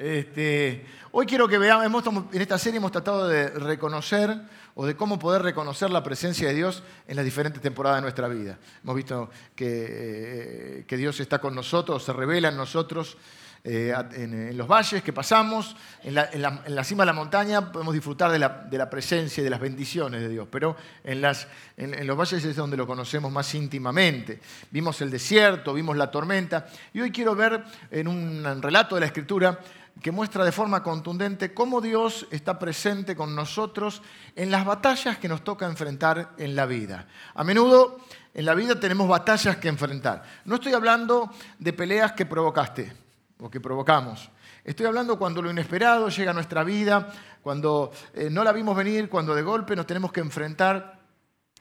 Este, hoy quiero que veamos, en esta serie hemos tratado de reconocer o de cómo poder reconocer la presencia de Dios en las diferentes temporadas de nuestra vida. Hemos visto que, eh, Dios está con nosotros, se revela en nosotros. Eh, en, los valles que pasamos, en la, cima de la montaña podemos disfrutar de la, presencia y de las bendiciones de Dios, pero en, los valles es donde lo conocemos más íntimamente. Vimos el desierto, vimos la tormenta, y hoy quiero ver en un relato de la Escritura que muestra de forma contundente cómo Dios está presente con nosotros en las batallas que nos toca enfrentar en la vida. A menudo en la vida tenemos batallas que enfrentar. No estoy hablando de peleas que provocaste o que provocamos. Estoy hablando cuando lo inesperado llega a nuestra vida, cuando eh, no la vimos venir, cuando de golpe nos tenemos que enfrentar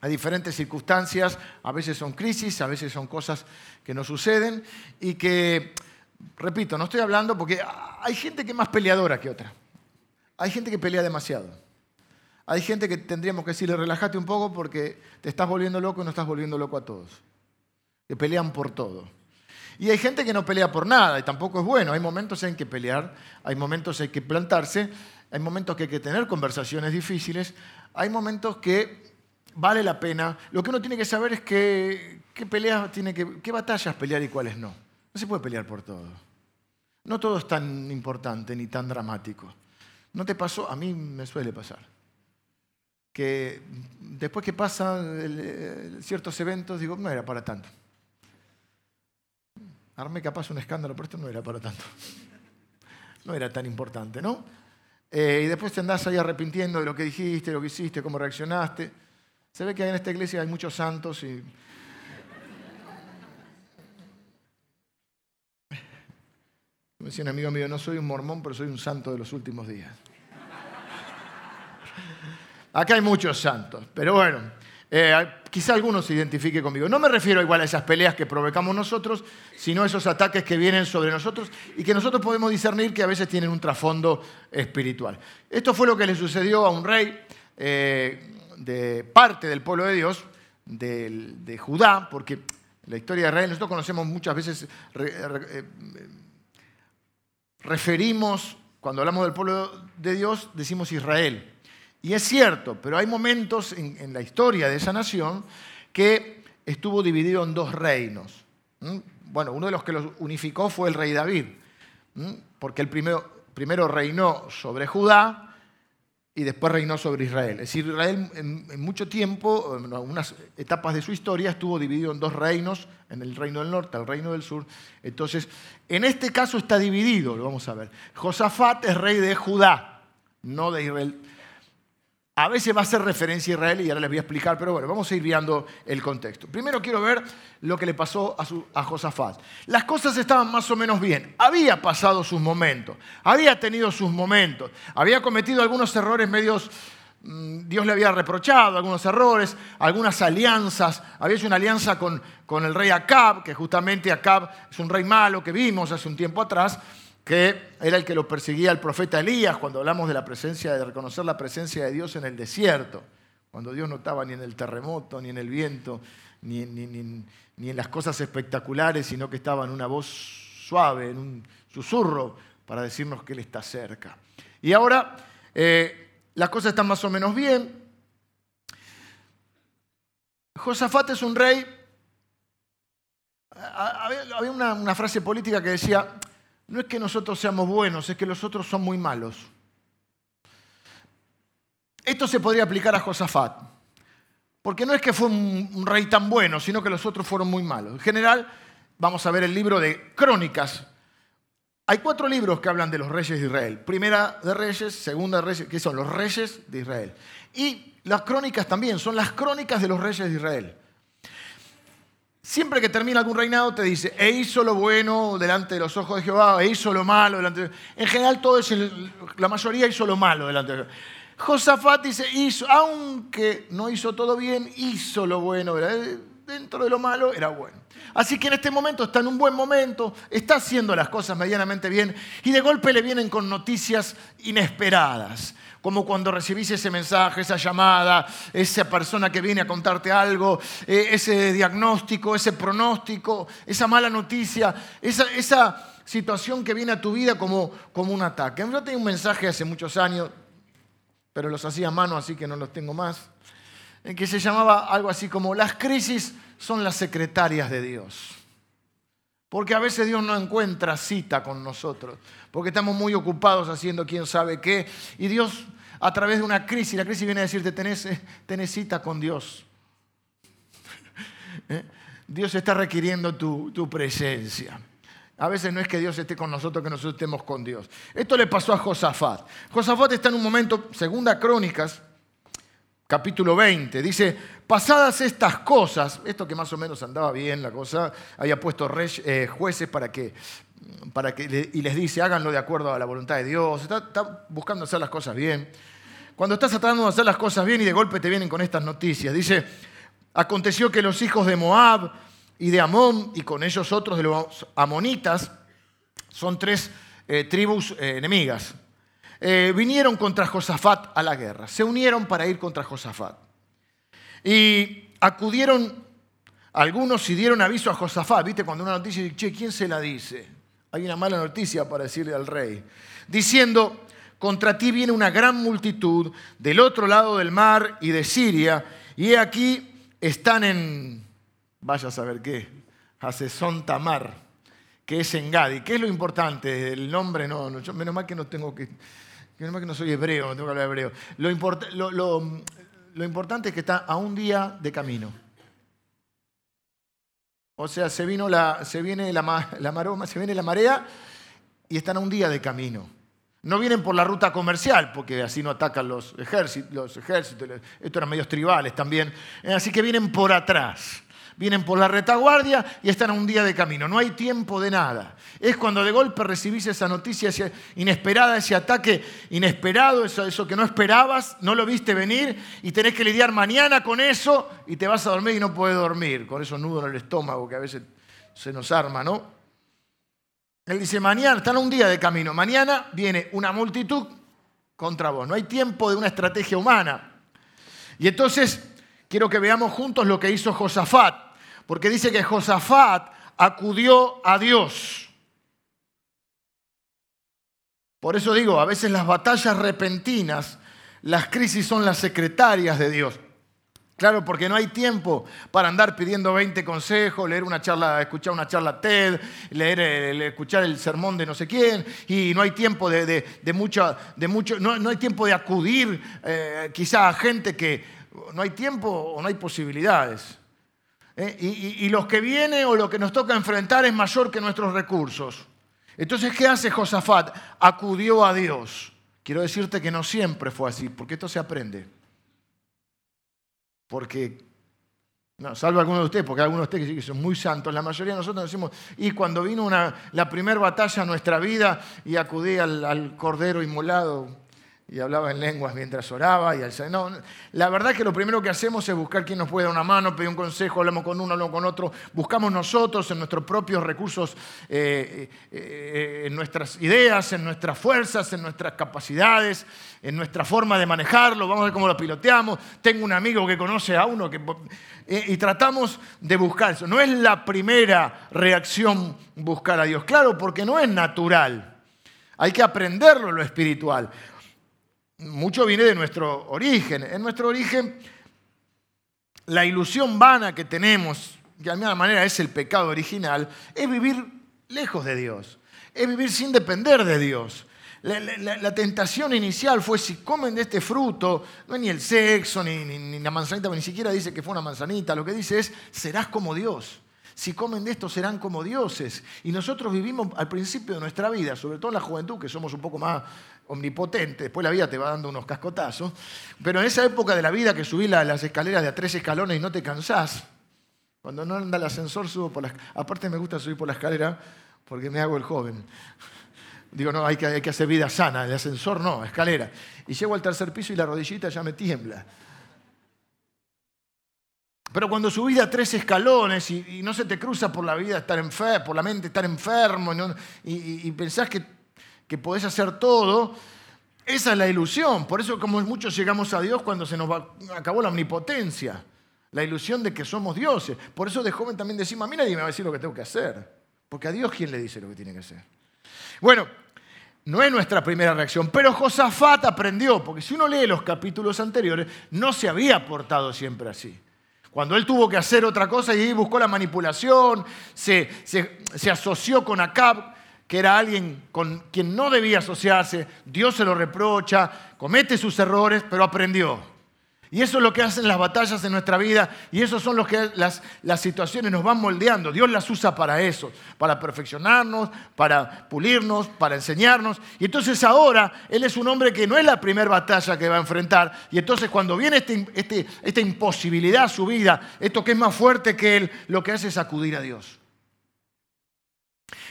a diferentes circunstancias, a veces son crisis, a veces son cosas que nos suceden y que Repito, no estoy hablando porque hay gente que es más peleadora que otra. Hay gente que pelea demasiado. Hay gente que tendríamos que decirle, relájate un poco porque te estás volviendo loco y no estás volviendo loco a todos. Que pelean por todo. Y hay gente que no pelea por nada y tampoco es bueno. Hay momentos en que pelear, hay momentos en que plantarse, hay momentos que hay que tener conversaciones difíciles, hay momentos que vale la pena. Lo que uno tiene que saber es qué, peleas tiene que, qué batallas pelear y cuáles no. No se puede pelear por todo. No todo es tan importante ni tan dramático. ¿No te pasó? A mí me suele pasar. Que después que pasan ciertos eventos, digo, no era para tanto. Armé capaz un escándalo, pero esto no era para tanto. No era tan importante, ¿no? Eh, y después te andás ahí arrepintiendo de lo que dijiste, lo que hiciste, cómo reaccionaste. Se ve que en esta iglesia hay muchos santos y Me decía un amigo mío, no soy un mormón, pero soy un santo de los últimos días. Acá hay muchos santos, pero bueno, eh, quizá algunos se identifique conmigo. No me refiero igual a esas peleas que provocamos nosotros, sino a esos ataques que vienen sobre nosotros y que nosotros podemos discernir que a veces tienen un trasfondo espiritual. Esto fue lo que le sucedió a un rey eh, de parte del pueblo de Dios, de, Judá, porque la historia de Israel, nosotros conocemos muchas veces... Referimos, cuando hablamos del pueblo de Dios, decimos Israel. Y es cierto, pero hay momentos en, la historia de esa nación que estuvo dividido en dos reinos. Bueno, uno de los que los unificó fue el rey David, porque el primero, primero reinó sobre Judá y después reinó sobre Israel. Es decir, Israel en, mucho tiempo, en algunas etapas de su historia, estuvo dividido en dos reinos, en el reino del norte, el reino del sur. Entonces, en este caso está dividido, lo vamos a ver. Josafat es rey de Judá, no de Israel. A veces va a hacer referencia a Israel y ahora les voy a explicar, pero bueno, vamos a ir viendo el contexto. Primero quiero ver lo que le pasó a, Josafat. Las cosas estaban más o menos bien. Había pasado sus momentos, había tenido sus momentos, había cometido algunos errores medios, mm, Dios le había reprochado algunos errores, algunas alianzas. Había hecho una alianza con, con el rey Acab, que justamente Acab es un rey malo que vimos hace un tiempo atrás que era el que lo perseguía el profeta Elías cuando hablamos de la presencia, de reconocer la presencia de Dios en el desierto, cuando Dios no estaba ni en el terremoto, ni en el viento, ni, en las cosas espectaculares, sino que estaba en una voz suave, en un susurro, para decirnos que Él está cerca. Y ahora eh, las cosas están más o menos bien. Josafat es un rey. Había una, una frase política que decía, no es que nosotros seamos buenos, es que los otros son muy malos. Esto se podría aplicar a Josafat, porque no es que fue un, rey tan bueno, sino que los otros fueron muy malos. En general, vamos a ver el libro de Crónicas. Hay cuatro libros que hablan de los reyes de Israel. Primera de Reyes, segunda de Reyes, que son los reyes de Israel. Y las crónicas también, son las crónicas de los reyes de Israel. Siempre que termina algún reinado te dice, e hizo lo bueno delante de los ojos de Jehová, e hizo lo malo delante de En general todo es, la mayoría hizo lo malo delante de Jehová. Josafat dice, hizo, aunque no hizo todo bien, hizo lo bueno. Dentro de lo malo era bueno. Así que en este momento está en un buen momento, está haciendo las cosas medianamente bien y de golpe le vienen con noticias inesperadas como cuando recibís ese mensaje, esa llamada, esa persona que viene a contarte algo, eh, ese diagnóstico, ese pronóstico, esa mala noticia, esa, situación que viene a tu vida como, como un ataque. Yo tenía un mensaje hace muchos años, pero los hacía a mano, así que no los tengo más, que se llamaba algo así como, las crisis son las secretarias de Dios. Porque a veces Dios no encuentra cita con nosotros, porque estamos muy ocupados haciendo quién sabe qué, y Dios a través de una crisis, la crisis viene a decirte, tenés, eh, cita con Dios. ¿Eh? Dios está requiriendo tu, tu presencia. A veces no es que Dios esté con nosotros, que nosotros estemos con Dios. Esto le pasó a Josafat. Josafat está en un momento, segunda Crónicas, capítulo 20, dice, pasadas estas cosas, esto que más o menos andaba bien la cosa, había puesto eh, jueces para que, para que, y les dice, háganlo de acuerdo a la voluntad de Dios, está, buscando hacer las cosas bien. Cuando estás tratando de hacer las cosas bien y de golpe te vienen con estas noticias, dice, aconteció que los hijos de Moab y de Amón, y con ellos otros de los amonitas, son tres eh, tribus eh, enemigas, eh, vinieron contra Josafat a la guerra, se unieron para ir contra Josafat. Y acudieron algunos y dieron aviso a Josafat, ¿viste? Cuando una noticia dice, che, ¿quién se la dice? Hay una mala noticia para decirle al rey, diciendo, contra ti viene una gran multitud del otro lado del mar y de Siria, y aquí están en, vaya a saber qué, Hasesón Tamar, que es en Gadi. ¿Qué es lo importante? El nombre, no, no menos mal que no tengo que que no soy hebreo, no tengo que hablar hebreo. Lo, importante es que está a un día de camino. O sea, se, vino la, se viene la, maroma, se viene la marea y están a un día de camino. No vienen por la ruta comercial, porque así no atacan los ejércitos, los ejércitos estos eran medios tribales también. Así que vienen por atrás vienen por la retaguardia y están a un día de camino. No hay tiempo de nada. Es cuando de golpe recibís esa noticia inesperada, ese ataque inesperado, eso, eso que no esperabas, no lo viste venir y tenés que lidiar mañana con eso y te vas a dormir y no puedes dormir, con esos nudos en el estómago que a veces se nos arma, ¿no? Él dice, mañana, están a un día de camino, mañana viene una multitud contra vos, no hay tiempo de una estrategia humana. Y entonces quiero que veamos juntos lo que hizo Josafat porque dice que Josafat acudió a Dios. Por eso digo, a veces las batallas repentinas, las crisis son las secretarias de Dios. Claro, porque no hay tiempo para andar pidiendo 20 consejos, leer una charla, escuchar una charla TED, leer, escuchar el sermón de no sé quién, y no hay tiempo de, de, mucho, de mucho no, hay tiempo de acudir eh, quizá a gente que no hay tiempo o no hay posibilidades. ¿Eh? y, los que viene o lo que nos toca enfrentar es mayor que nuestros recursos. Entonces, ¿qué hace Josafat? Acudió a Dios. Quiero decirte que no siempre fue así, porque esto se aprende. Porque, no, salvo algunos de ustedes, porque algunos de ustedes son muy santos, la mayoría de nosotros decimos, y cuando vino una, la primera batalla en nuestra vida y acudí al, al cordero inmolado, y hablaba en lenguas mientras oraba. Y no, la verdad es que lo primero que hacemos es buscar quién nos puede dar una mano, pedir un consejo, hablamos con uno, hablamos con otro, buscamos nosotros en nuestros propios recursos, eh, eh, en nuestras ideas, en nuestras fuerzas, en nuestras capacidades, en nuestra forma de manejarlo, vamos a ver cómo lo piloteamos. Tengo un amigo que conoce a uno que, eh, y tratamos de buscar eso. No es la primera reacción buscar a Dios, claro, porque no es natural. Hay que aprenderlo lo espiritual mucho viene de nuestro origen. En nuestro origen, la ilusión vana que tenemos, que de alguna manera es el pecado original, es vivir lejos de Dios, es vivir sin depender de Dios. La, tentación inicial fue si comen de este fruto, no es ni el sexo, ni, ni la manzanita, ni siquiera dice que fue una manzanita, lo que dice es, serás como Dios si comen de esto serán como dioses. Y nosotros vivimos al principio de nuestra vida, sobre todo en la juventud, que somos un poco más omnipotentes, después la vida te va dando unos cascotazos, pero en esa época de la vida que subís las escaleras de a tres escalones y no te cansás, cuando no anda el ascensor subo por las... Aparte me gusta subir por la escalera porque me hago el joven. Digo, no, hay que, hacer vida sana, el ascensor no, escalera. Y llego al tercer piso y la rodillita ya me tiembla. Pero cuando subís a tres escalones y, no se te cruza por la vida estar enfermo, por la mente estar enfermo y, pensás que, que podés hacer todo, esa es la ilusión. Por eso como muchos llegamos a Dios cuando se nos acabó la omnipotencia. La ilusión de que somos dioses. Por eso de joven también decimos, a mí nadie me va a decir lo que tengo que hacer. Porque a Dios quién le dice lo que tiene que hacer. Bueno, no es nuestra primera reacción, pero Josafat aprendió, porque si uno lee los capítulos anteriores, no se había portado siempre así. Cuando él tuvo que hacer otra cosa y buscó la manipulación, se, se asoció con Acab, que era alguien con quien no debía asociarse, Dios se lo reprocha, comete sus errores, pero aprendió. Y eso es lo que hacen las batallas en nuestra vida y eso son los que las, las situaciones nos van moldeando. Dios las usa para eso, para perfeccionarnos, para pulirnos, para enseñarnos. Y entonces ahora Él es un hombre que no es la primera batalla que va a enfrentar. Y entonces cuando viene este, este, esta imposibilidad a su vida, esto que es más fuerte que Él, lo que hace es acudir a Dios.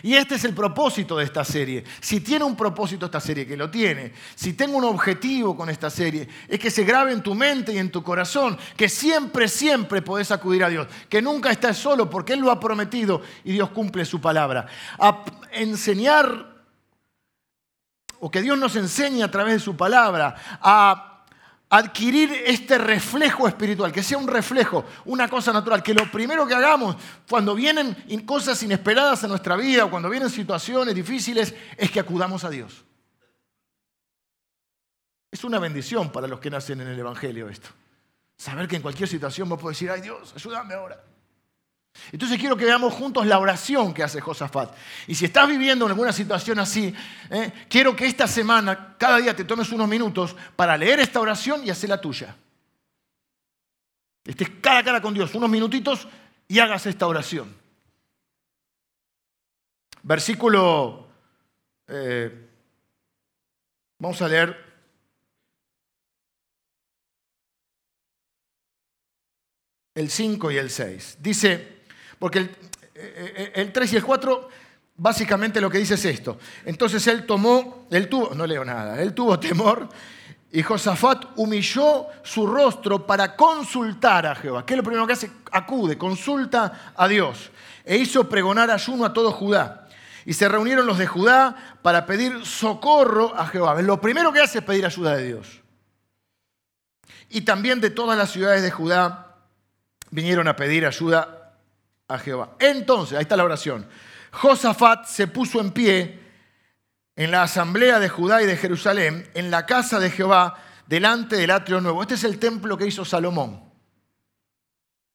Y este es el propósito de esta serie. Si tiene un propósito esta serie, que lo tiene, si tengo un objetivo con esta serie, es que se grabe en tu mente y en tu corazón, que siempre, siempre podés acudir a Dios, que nunca estás solo porque Él lo ha prometido y Dios cumple su palabra. A enseñar, o que Dios nos enseñe a través de su palabra, a adquirir este reflejo espiritual, que sea un reflejo, una cosa natural, que lo primero que hagamos cuando vienen cosas inesperadas en nuestra vida o cuando vienen situaciones difíciles es que acudamos a Dios. Es una bendición para los que nacen en el Evangelio esto. Saber que en cualquier situación vos podés decir, ay Dios, ayúdame ahora. Entonces quiero que veamos juntos la oración que hace Josafat. Y si estás viviendo en alguna situación así, eh, quiero que esta semana, cada día te tomes unos minutos para leer esta oración y hacer la tuya. Estés cara a cara con Dios, unos minutitos y hagas esta oración. Versículo, eh, vamos a leer el 5 y el 6. Dice, porque el, 3 y el 4 básicamente lo que dice es esto. Entonces él tomó, él tuvo, no leo nada, él tuvo temor y Josafat humilló su rostro para consultar a Jehová. ¿Qué es lo primero que hace? Acude, consulta a Dios. E hizo pregonar ayuno a todo Judá. Y se reunieron los de Judá para pedir socorro a Jehová. Lo primero que hace es pedir ayuda de Dios. Y también de todas las ciudades de Judá vinieron a pedir ayuda a Jehová. Entonces, ahí está la oración. Josafat se puso en pie en la asamblea de Judá y de Jerusalén, en la casa de Jehová, delante del atrio nuevo. Este es el templo que hizo Salomón.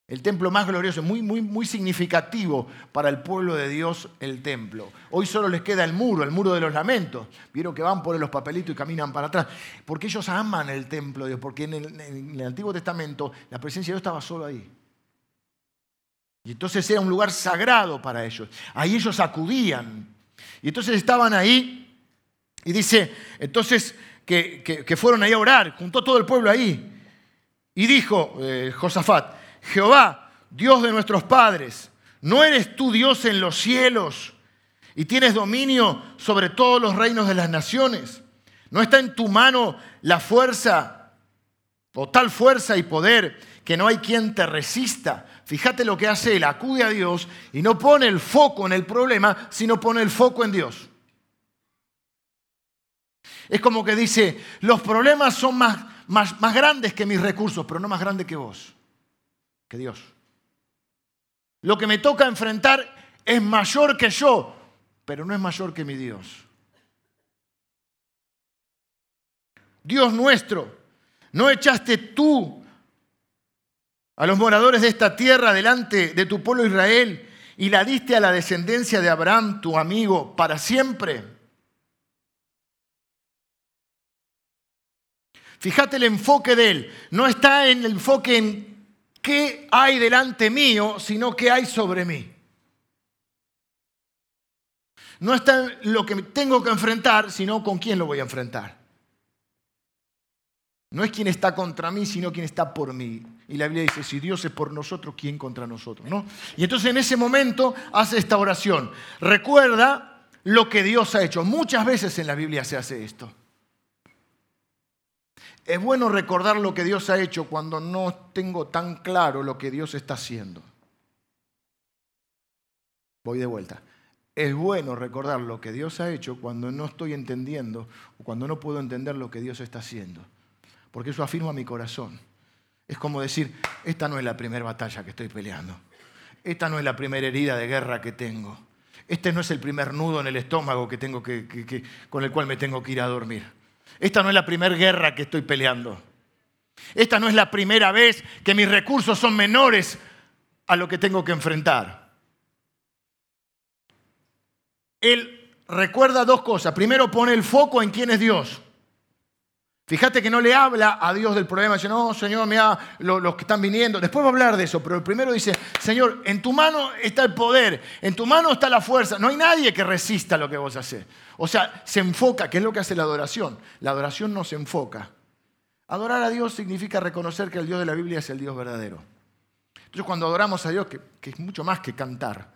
El templo más glorioso, muy, muy, muy significativo para el pueblo de Dios, el templo. Hoy solo les queda el muro, el muro de los lamentos. Vieron que van por los papelitos y caminan para atrás. Porque ellos aman el templo de Dios, porque en el, en el Antiguo Testamento la presencia de Dios estaba solo ahí. Y entonces era un lugar sagrado para ellos. Ahí ellos acudían. Y entonces estaban ahí. Y dice, entonces que, fueron ahí a orar, juntó todo el pueblo ahí. Y dijo eh, Josafat, Jehová, Dios de nuestros padres, ¿no eres tú Dios en los cielos y tienes dominio sobre todos los reinos de las naciones? ¿No está en tu mano la fuerza o tal fuerza y poder que no hay quien te resista? Fíjate lo que hace él, acude a Dios y no pone el foco en el problema, sino pone el foco en Dios. Es como que dice, los problemas son más, más, más grandes que mis recursos, pero no más grandes que vos, que Dios. Lo que me toca enfrentar es mayor que yo, pero no es mayor que mi Dios. Dios nuestro, no echaste tú a los moradores de esta tierra delante de tu pueblo Israel y la diste a la descendencia de Abraham, tu amigo, para siempre. Fíjate el enfoque de él. No está en el enfoque en qué hay delante mío, sino qué hay sobre mí. No está en lo que tengo que enfrentar, sino con quién lo voy a enfrentar. No es quien está contra mí, sino quien está por mí. Y la Biblia dice, si Dios es por nosotros, ¿quién contra nosotros? ¿No? Y entonces en ese momento hace esta oración. Recuerda lo que Dios ha hecho. Muchas veces en la Biblia se hace esto. Es bueno recordar lo que Dios ha hecho cuando no tengo tan claro lo que Dios está haciendo. Voy de vuelta. Es bueno recordar lo que Dios ha hecho cuando no estoy entendiendo o cuando no puedo entender lo que Dios está haciendo. Porque eso afirma mi corazón. Es como decir, esta no es la primera batalla que estoy peleando. Esta no es la primera herida de guerra que tengo. Este no es el primer nudo en el estómago que tengo que, con el cual me tengo que ir a dormir. Esta no es la primera guerra que estoy peleando. Esta no es la primera vez que mis recursos son menores a lo que tengo que enfrentar. Él recuerda dos cosas. Primero pone el foco en quién es Dios. Fíjate que no le habla a Dios del problema, dice, no, Señor, mira los que están viniendo. Después va a hablar de eso, pero el primero dice, Señor, en tu mano está el poder, en tu mano está la fuerza. No hay nadie que resista lo que vos haces. O sea, se enfoca, que es lo que hace la adoración. La adoración no se enfoca. Adorar a Dios significa reconocer que el Dios de la Biblia es el Dios verdadero. Entonces, cuando adoramos a Dios, que, que es mucho más que cantar,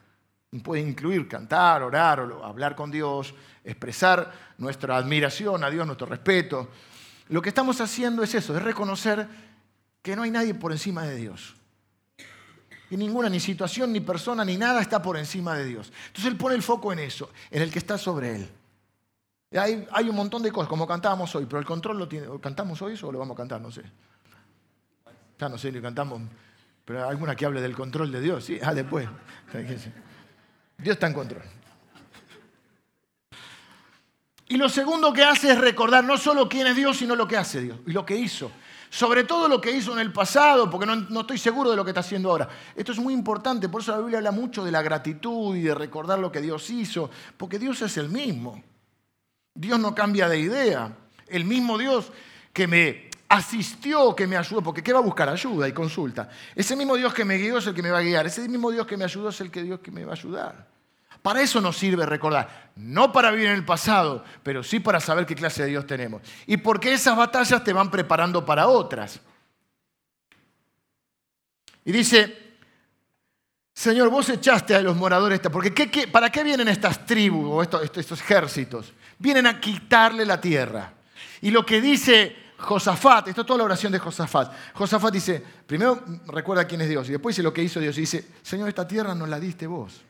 puede incluir cantar, orar, hablar con Dios, expresar nuestra admiración a Dios, nuestro respeto lo que estamos haciendo es eso, es reconocer que no hay nadie por encima de Dios. Y ninguna, ni situación, ni persona, ni nada está por encima de Dios. Entonces Él pone el foco en eso, en el que está sobre Él. hay, hay, un montón de cosas, como cantábamos hoy, pero el control lo tiene. ¿Cantamos hoy eso o lo vamos a cantar? No sé. Ya no sé, ni cantamos. Pero alguna que hable del control de Dios, ¿sí? Ah, después. Dios está en control. Y lo segundo que hace es recordar no solo quién es Dios, sino lo que hace Dios y lo que hizo. Sobre todo lo que hizo en el pasado, porque no, estoy seguro de lo que está haciendo ahora. Esto es muy importante, por eso la Biblia habla mucho de la gratitud y de recordar lo que Dios hizo, porque Dios es el mismo. Dios no cambia de idea. El mismo Dios que me asistió, que me ayudó, porque ¿qué va a buscar? Ayuda y consulta. Ese mismo Dios que me guió es el que me va a guiar. Ese mismo Dios que me ayudó es el que Dios que me va a ayudar. Para eso nos sirve recordar. No para vivir en el pasado, pero sí para saber qué clase de Dios tenemos. Y porque esas batallas te van preparando para otras. Y dice, Señor, vos echaste a los moradores, porque ¿para qué vienen estas tribus o estos, estos ejércitos? Vienen a quitarle la tierra. Y lo que dice Josafat, esto es toda la oración de Josafat. Josafat dice, primero recuerda quién es Dios y después dice lo que hizo Dios y dice, Señor, esta tierra nos la diste vos.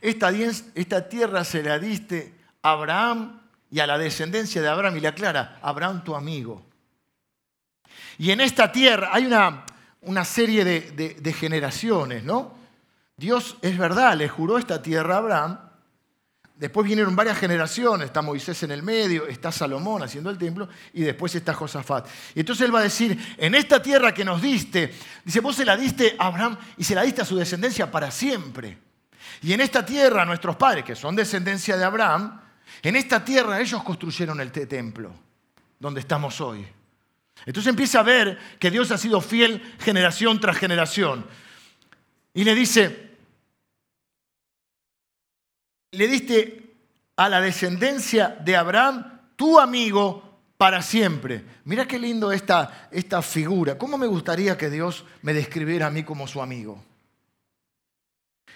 Esta, tierra se la diste a Abraham y a la descendencia de Abraham y le aclara, Abraham tu amigo. Y en esta tierra hay una, una serie de, de, generaciones, ¿no? Dios es verdad, le juró esta tierra a Abraham. Después vinieron varias generaciones, está Moisés en el medio, está Salomón haciendo el templo y después está Josafat. Y entonces él va a decir, en esta tierra que nos diste, dice, vos se la diste a Abraham y se la diste a su descendencia para siempre. Y en esta tierra, nuestros padres, que son descendencia de Abraham, en esta tierra ellos construyeron el templo, donde estamos hoy. Entonces empieza a ver que Dios ha sido fiel generación tras generación. Y le dice, le diste a la descendencia de Abraham tu amigo para siempre. Mira qué lindo esta, esta figura. ¿Cómo me gustaría que Dios me describiera a mí como su amigo?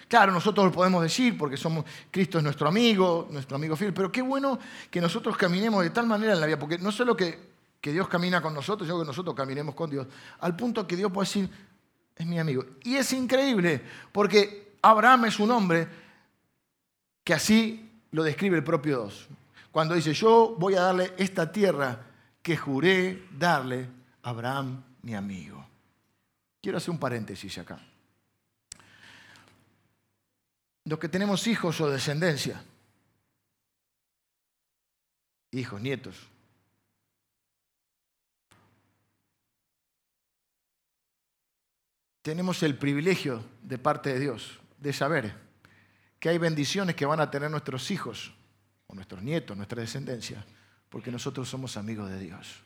Claro, nosotros lo podemos decir porque somos, Cristo es nuestro amigo, nuestro amigo fiel, pero qué bueno que nosotros caminemos de tal manera en la vida, porque no solo que, que Dios camina con nosotros, sino que nosotros caminemos con Dios, al punto que Dios puede decir, es mi amigo. Y es increíble, porque Abraham es un hombre que así lo describe el propio Dios. Cuando dice, yo voy a darle esta tierra que juré darle a Abraham, mi amigo. Quiero hacer un paréntesis acá los que tenemos hijos o descendencia, hijos, nietos. Tenemos el privilegio de parte de Dios de saber que hay bendiciones que van a tener nuestros hijos o nuestros nietos, nuestra descendencia, porque nosotros somos amigos de Dios.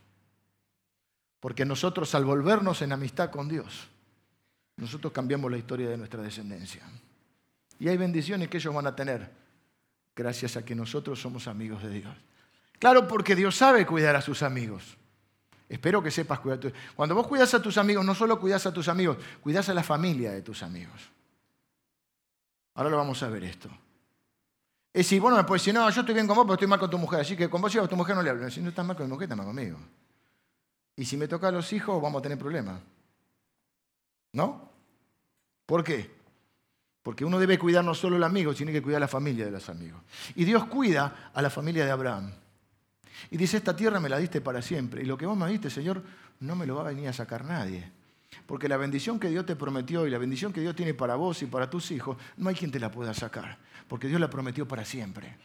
Porque nosotros al volvernos en amistad con Dios, nosotros cambiamos la historia de nuestra descendencia. Y hay bendiciones que ellos van a tener gracias a que nosotros somos amigos de Dios. Claro, porque Dios sabe cuidar a sus amigos. Espero que sepas cuidar. Cuando vos cuidas a tus amigos, no solo cuidas a tus amigos, cuidas a la familia de tus amigos. Ahora lo vamos a ver esto. Es decir, bueno, puedes decir, no, yo estoy bien con vos, pero estoy mal con tu mujer. Así que con vos y a tu mujer no le hablo. Si no estás mal con mi mujer, estás mal conmigo. Y si me toca a los hijos, vamos a tener problemas. ¿No? ¿Por qué? Porque uno debe cuidar no solo al amigo, sino que cuidar a la familia de los amigos. Y Dios cuida a la familia de Abraham. Y dice, esta tierra me la diste para siempre. Y lo que vos me diste, Señor, no me lo va a venir a sacar nadie. Porque la bendición que Dios te prometió y la bendición que Dios tiene para vos y para tus hijos, no hay quien te la pueda sacar. Porque Dios la prometió para siempre.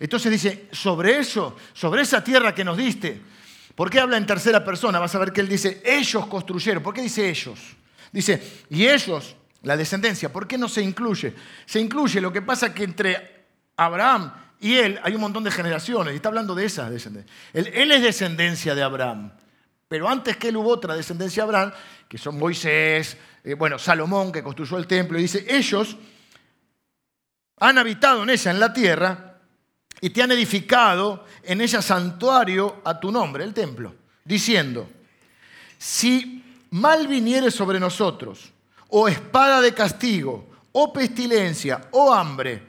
Entonces dice, sobre eso, sobre esa tierra que nos diste, ¿por qué habla en tercera persona? Vas a ver que él dice, ellos construyeron. ¿Por qué dice ellos? Dice, y ellos, la descendencia, ¿por qué no se incluye? Se incluye, lo que pasa que entre Abraham y él hay un montón de generaciones, y está hablando de esa descendencia. Él, es descendencia de Abraham, pero antes que él hubo otra descendencia de Abraham, que son Moisés, eh, bueno, Salomón, que construyó el templo, y dice, ellos han habitado en ella, en la tierra, y te han edificado en ella santuario a tu nombre, el templo, diciendo, si mal viniere sobre nosotros, o espada de castigo, o pestilencia, o hambre,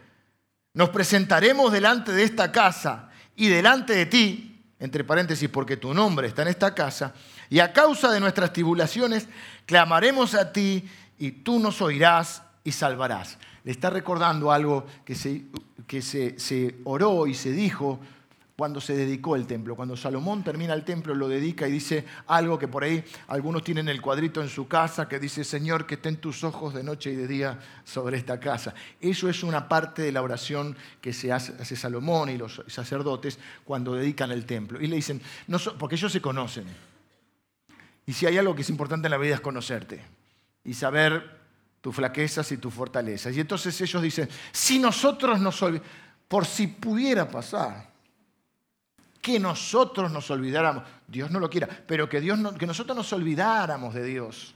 nos presentaremos delante de esta casa y delante de ti, entre paréntesis, porque tu nombre está en esta casa, y a causa de nuestras tribulaciones clamaremos a ti y tú nos oirás y salvarás. Le está recordando algo que se, que se, se oró y se dijo cuando se dedicó el templo. Cuando Salomón termina el templo, lo dedica y dice algo que por ahí algunos tienen el cuadrito en su casa que dice, Señor, que estén tus ojos de noche y de día sobre esta casa. Eso es una parte de la oración que se hace, Salomón y los sacerdotes cuando dedican el templo. Y le dicen, no, porque ellos se conocen. Y si hay algo que es importante en la vida es conocerte y saber tus flaquezas y tus fortalezas. Y entonces ellos dicen, si nosotros nos por si pudiera pasar, que nosotros nos olvidáramos. Dios no lo quiera, pero que, Dios que nosotros nos olvidáramos de Dios.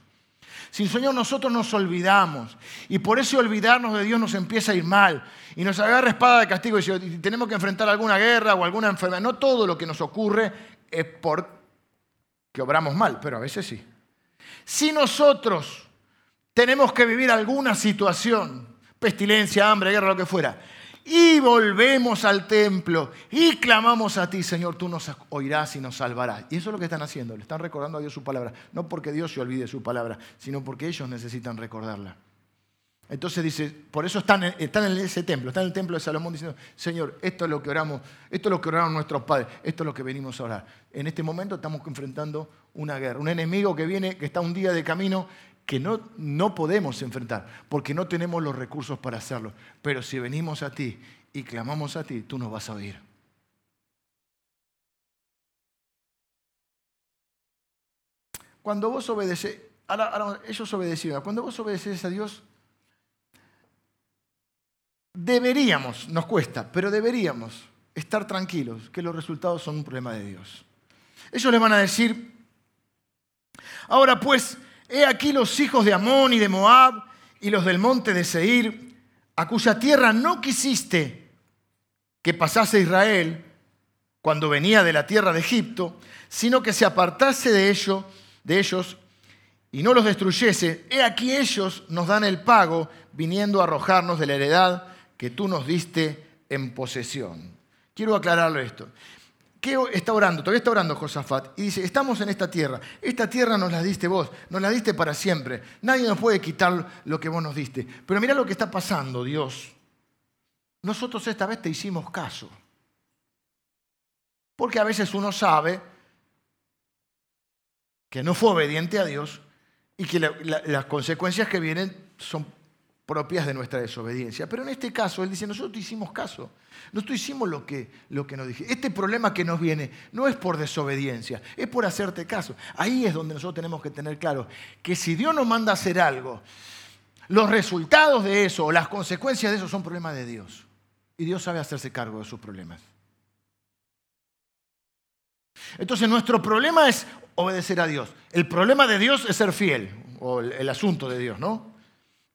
Sin Señor nosotros nos olvidamos y por ese olvidarnos de Dios nos empieza a ir mal y nos agarra espada de castigo y si tenemos que enfrentar alguna guerra o alguna enfermedad. No todo lo que nos ocurre es porque obramos mal, pero a veces sí. Si nosotros tenemos que vivir alguna situación, pestilencia, hambre, guerra, lo que fuera, y volvemos al templo y clamamos a ti, Señor, tú nos oirás y nos salvarás. Y eso es lo que están haciendo, le están recordando a Dios su palabra. No porque Dios se olvide su palabra, sino porque ellos necesitan recordarla. Entonces dice, por eso están, están en ese templo, están en el templo de Salomón diciendo, Señor, esto es lo que oramos, esto es lo que oraron nuestros padres, esto es lo que venimos a orar. En este momento estamos enfrentando una guerra, un enemigo que viene, que está un día de camino que no, no podemos enfrentar, porque no tenemos los recursos para hacerlo. Pero si venimos a ti y clamamos a ti, tú nos vas a oír. Cuando vos obedeces, ahora, ellos obedecieron, cuando vos obedeces a Dios, deberíamos, nos cuesta, pero deberíamos estar tranquilos que los resultados son un problema de Dios. Ellos les van a decir, ahora pues, He aquí los hijos de Amón y de Moab y los del monte de Seir, a cuya tierra no quisiste que pasase Israel cuando venía de la tierra de Egipto, sino que se apartase de ellos, y no los destruyese. He aquí ellos nos dan el pago viniendo a arrojarnos de la heredad que tú nos diste en posesión. Quiero aclararlo esto. ¿Qué está orando? Todavía está orando Josafat. Y dice, estamos en esta tierra. Esta tierra nos la diste vos. Nos la diste para siempre. Nadie nos puede quitar lo que vos nos diste. Pero mira lo que está pasando, Dios. Nosotros esta vez te hicimos caso. Porque a veces uno sabe que no fue obediente a Dios y que las consecuencias que vienen son propias de nuestra desobediencia. Pero en este caso, él dice, nosotros te hicimos caso, nosotros hicimos lo que, lo que nos dije. Este problema que nos viene no es por desobediencia, es por hacerte caso. Ahí es donde nosotros tenemos que tener claro que si Dios nos manda a hacer algo, los resultados de eso o las consecuencias de eso son problemas de Dios. Y Dios sabe hacerse cargo de sus problemas. Entonces nuestro problema es obedecer a Dios. El problema de Dios es ser fiel, o el asunto de Dios, ¿no?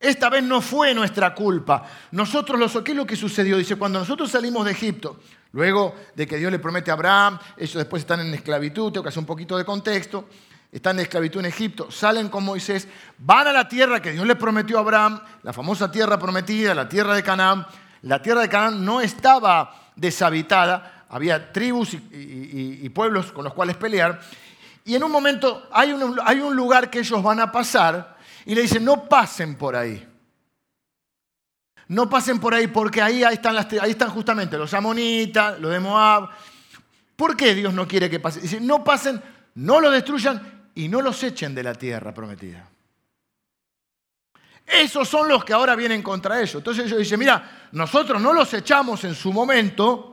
Esta vez no fue nuestra culpa. Nosotros lo ¿qué es lo que sucedió? Dice, cuando nosotros salimos de Egipto, luego de que Dios le promete a Abraham, ellos después están en esclavitud, tengo que hacer un poquito de contexto, están en esclavitud en Egipto, salen con Moisés, van a la tierra que Dios le prometió a Abraham, la famosa tierra prometida, la tierra de Canaán. La tierra de Canaán no estaba deshabitada, había tribus y, pueblos con los cuales pelear. Y en un momento hay un, hay un lugar que ellos van a pasar y le dicen, no pasen por ahí. No pasen por ahí porque ahí, están, ahí están justamente los amonitas, los de Moab. ¿Por qué Dios no quiere que pasen? Dice, no pasen, no lo destruyan y no los echen de la tierra prometida. Esos son los que ahora vienen contra ellos. Entonces ellos dicen, mira, nosotros no los echamos en su momento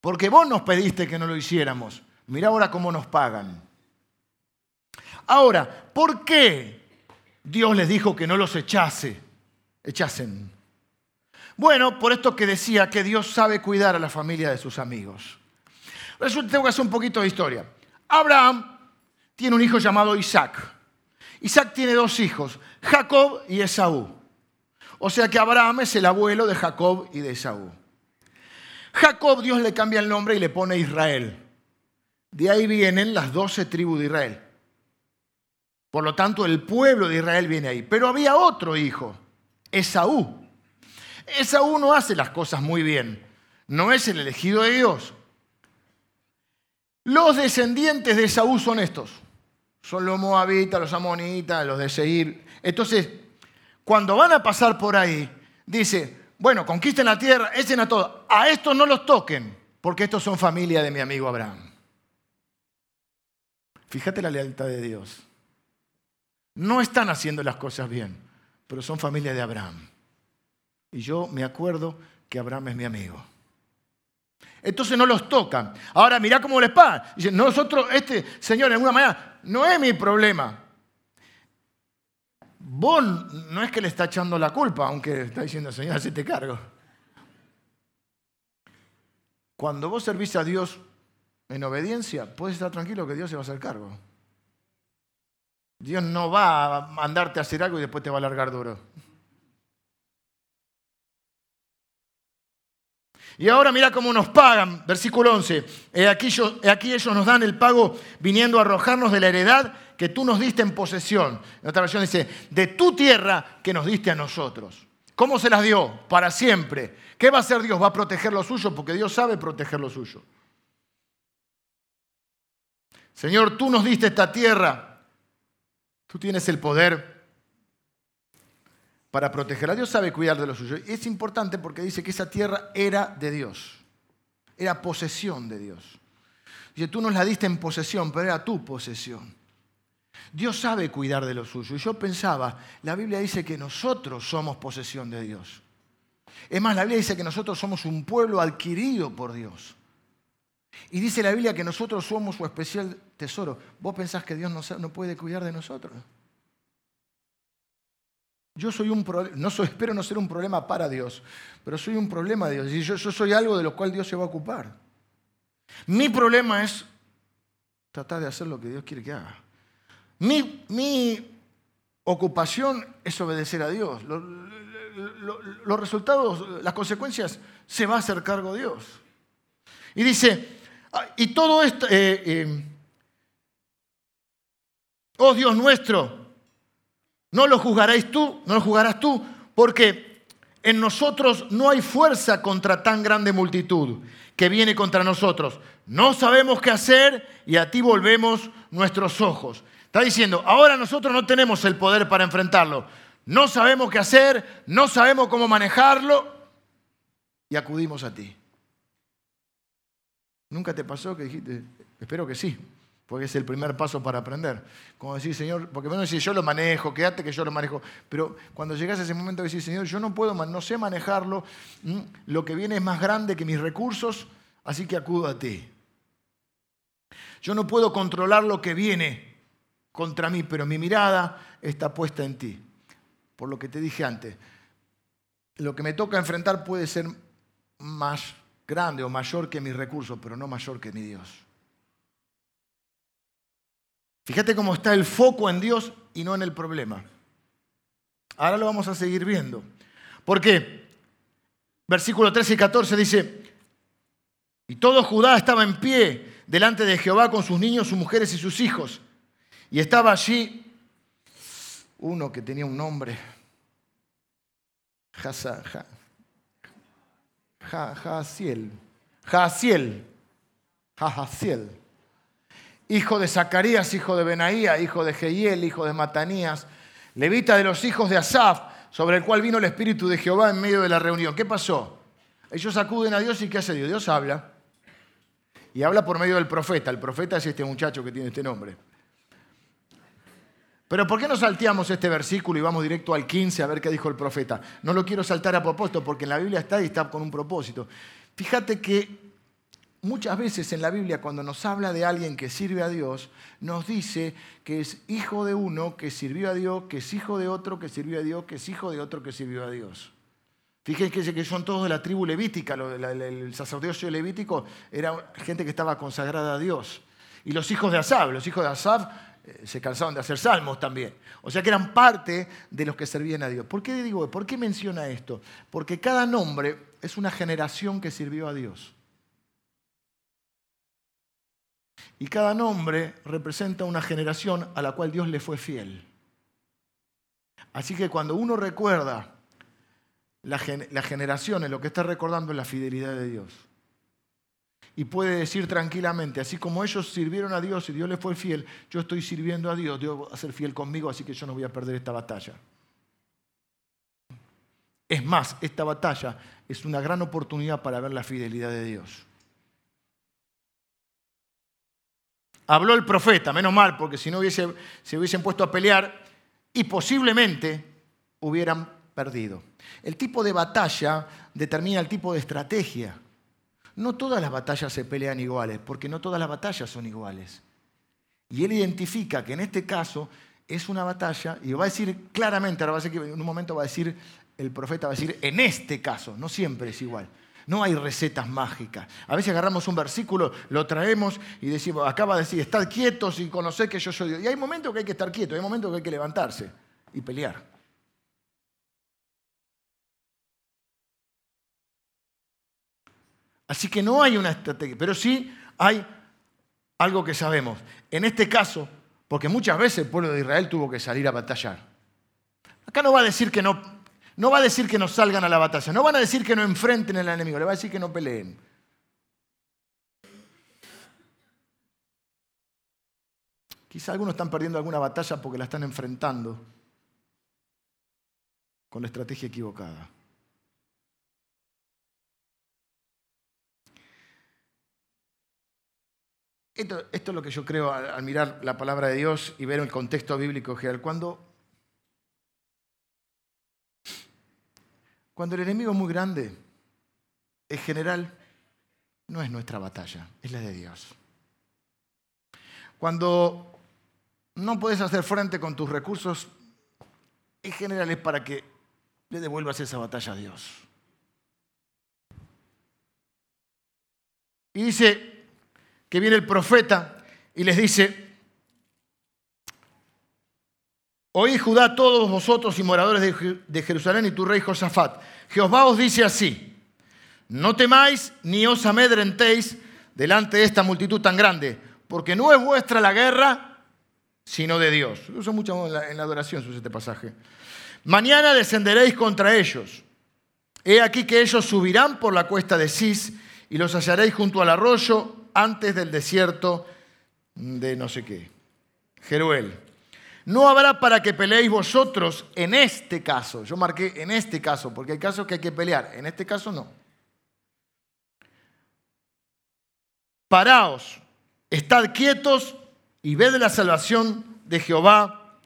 porque vos nos pediste que no lo hiciéramos. Mira ahora cómo nos pagan. Ahora, ¿por qué Dios les dijo que no los echase? Echasen. Bueno, por esto que decía que Dios sabe cuidar a la familia de sus amigos. Resulta tengo que hacer un poquito de historia. Abraham tiene un hijo llamado Isaac. Isaac tiene dos hijos, Jacob y Esaú. O sea que Abraham es el abuelo de Jacob y de Esaú. Jacob Dios le cambia el nombre y le pone Israel. De ahí vienen las doce tribus de Israel. Por lo tanto, el pueblo de Israel viene ahí. Pero había otro hijo, Esaú. Esaú no hace las cosas muy bien. No es el elegido de Dios. Los descendientes de Esaú son estos. Son los moabitas, los amonitas, los de Seir. Entonces, cuando van a pasar por ahí, dice, bueno, conquisten la tierra, echen a todos. A estos no los toquen, porque estos son familia de mi amigo Abraham. Fíjate la lealtad de Dios. No están haciendo las cosas bien, pero son familia de Abraham. Y yo me acuerdo que Abraham es mi amigo. Entonces no los tocan. Ahora mirá cómo les. Dicen, nosotros, este señor, en alguna manera, no es mi problema. Vos no es que le está echando la culpa, aunque está diciendo, Señor, te cargo. Cuando vos servís a Dios en obediencia, puedes estar tranquilo que Dios se va a hacer cargo. Dios no va a mandarte a hacer algo y después te va a largar duro. Y ahora mira cómo nos pagan, versículo 11. aquí, aquí, ellos nos dan el pago viniendo a arrojarnos de la heredad que tú nos diste en posesión. En otra versión dice, de tu tierra que nos diste a nosotros. ¿Cómo se las dio? Para siempre. ¿Qué va a hacer Dios? Va a proteger lo suyo porque Dios sabe proteger lo suyo. Señor, tú nos diste esta tierra. Tú tienes el poder para protegerla. Dios sabe cuidar de lo suyo. Es importante porque dice que esa tierra era de Dios. Era posesión de Dios. Dice, tú nos la diste en posesión, pero era tu posesión. Dios sabe cuidar de lo suyo. Y yo pensaba, la Biblia dice que nosotros somos posesión de Dios. Es más, la Biblia dice que nosotros somos un pueblo adquirido por Dios. Y dice la Biblia que nosotros somos su especial tesoro. ¿Vos pensás que Dios no, puede cuidar de nosotros? Yo soy un no espero no ser un problema para Dios, pero soy un problema de Dios. Y yo, soy algo de lo cual Dios se va a ocupar. Mi problema es tratar de hacer lo que Dios quiere que haga. Mi, mi ocupación es obedecer a Dios. Los, resultados, las consecuencias, se va a hacer cargo Dios. Y dice, y todo esto, eh, eh, oh Dios nuestro, no lo juzgaréis tú, no lo juzgarás tú, porque en nosotros no hay fuerza contra tan grande multitud que viene contra nosotros. No sabemos qué hacer y a ti volvemos nuestros ojos. Está diciendo, ahora nosotros no tenemos el poder para enfrentarlo. No sabemos qué hacer, no sabemos cómo manejarlo y acudimos a ti. ¿Nunca te pasó que dijiste, espero que sí, porque es el primer paso para aprender. Como decir, Señor, porque bueno decir, yo lo manejo, quédate que yo lo manejo. Pero cuando llegas a ese momento de decir, Señor, yo no puedo, no sé manejarlo, lo que viene es más grande que mis recursos, así que acudo a ti. Yo no puedo controlar lo que viene contra mí, pero mi mirada está puesta en ti. Por lo que te dije antes, lo que me toca enfrentar puede ser más grande o mayor que mis recursos, pero no mayor que mi Dios. Fíjate cómo está el foco en Dios y no en el problema. Ahora lo vamos a seguir viendo. Porque versículo 13 y 14 dice, y todo Judá estaba en pie delante de Jehová con sus niños, sus mujeres y sus hijos. Y estaba allí uno que tenía un nombre, Jaasiel. Jaasiel. Hijo de Zacarías, hijo de Benaía, hijo de Jehiel, hijo de Matanías. Levita de los hijos de Asaf, sobre el cual vino el Espíritu de Jehová en medio de la reunión. ¿Qué pasó? Ellos acuden a Dios y ¿qué hace Dios? Dios habla. Y habla por medio del profeta. El profeta es este muchacho que tiene este nombre. Pero ¿por qué no salteamos este versículo y vamos directo al 15 a ver qué dijo el profeta? No lo quiero saltar a propósito porque en la Biblia está y está con un propósito. Fíjate que muchas veces en la Biblia cuando nos habla de alguien que sirve a Dios, nos dice que es hijo de uno que sirvió a Dios, que es hijo de otro que sirvió a Dios, que es hijo de otro que sirvió a Dios. Fíjense que son todos de la tribu levítica, el sacerdocio levítico era gente que estaba consagrada a Dios. Y los hijos de Asab, los hijos de Asab se cansaban de hacer salmos también. O sea que eran parte de los que servían a Dios. ¿Por qué digo, por qué menciona esto? Porque cada nombre es una generación que sirvió a Dios. Y cada nombre representa una generación a la cual Dios le fue fiel. Así que cuando uno recuerda las generaciones, lo que está recordando es la fidelidad de Dios y puede decir tranquilamente, así como ellos sirvieron a Dios y Dios les fue fiel, yo estoy sirviendo a Dios, Dios va a ser fiel conmigo, así que yo no voy a perder esta batalla. Es más, esta batalla es una gran oportunidad para ver la fidelidad de Dios. Habló el profeta, menos mal, porque si no hubiese, se hubiesen puesto a pelear y posiblemente hubieran perdido. El tipo de batalla determina el tipo de estrategia. No todas las batallas se pelean iguales, porque no todas las batallas son iguales. Y él identifica que en este caso es una batalla, y va a decir claramente, ahora va a decir que en un momento va a decir, el profeta va a decir, en este caso, no siempre es igual. No hay recetas mágicas. A veces agarramos un versículo, lo traemos y decimos, acá va a decir, estad quietos y conoced que yo soy Dios. Y hay momentos que hay que estar quietos, hay momentos que hay que levantarse y pelear. Así que no hay una estrategia, pero sí hay algo que sabemos. En este caso, porque muchas veces el pueblo de Israel tuvo que salir a batallar. Acá no va a decir que no, no va a decir que no salgan a la batalla, no van a decir que no enfrenten al enemigo, le va a decir que no peleen. Quizá algunos están perdiendo alguna batalla porque la están enfrentando con la estrategia equivocada. Esto, es lo que yo creo al, mirar la palabra de Dios y ver el contexto bíblico general. Cuando, cuando el enemigo es muy grande, en general, no es nuestra batalla, es la de Dios. Cuando no puedes hacer frente con tus recursos, en general es para que le devuelvas esa batalla a Dios. Y dice, que viene el profeta y les dice, Oí Judá todos vosotros y moradores de Jerusalén y tu rey Josafat. Jehová os dice así, no temáis ni os amedrentéis delante de esta multitud tan grande, porque no es vuestra la guerra, sino de Dios. Uso mucho en la, en la adoración, usa este pasaje. Mañana descenderéis contra ellos. He aquí que ellos subirán por la cuesta de Cis y los hallaréis junto al arroyo antes del desierto de no sé qué. Jeruel. No habrá para que peleéis vosotros en este caso. Yo marqué en este caso, porque hay casos que hay que pelear. En este caso no. Paraos, estad quietos y ved la salvación de Jehová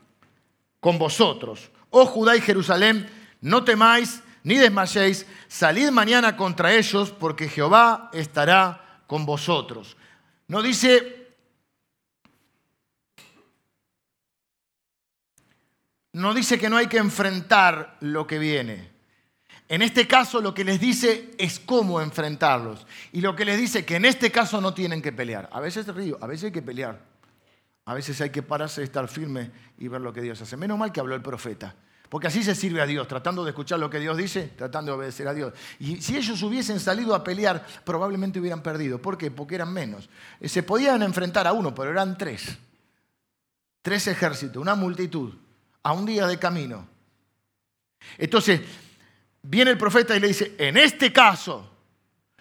con vosotros. Oh Judá y Jerusalén, no temáis ni desmayéis, salid mañana contra ellos, porque Jehová estará con vosotros. No dice, no dice que no hay que enfrentar lo que viene. En este caso lo que les dice es cómo enfrentarlos. Y lo que les dice que en este caso no tienen que pelear. A veces río, a veces hay que pelear. A veces hay que pararse, estar firme y ver lo que Dios hace. Menos mal que habló el profeta. Porque así se sirve a Dios, tratando de escuchar lo que Dios dice, tratando de obedecer a Dios. Y si ellos hubiesen salido a pelear, probablemente hubieran perdido. ¿Por qué? Porque eran menos. Eh, se podían enfrentar a uno, pero eran tres. Tres ejércitos, una multitud, a un día de camino. Entonces, viene el profeta y le dice, en este caso,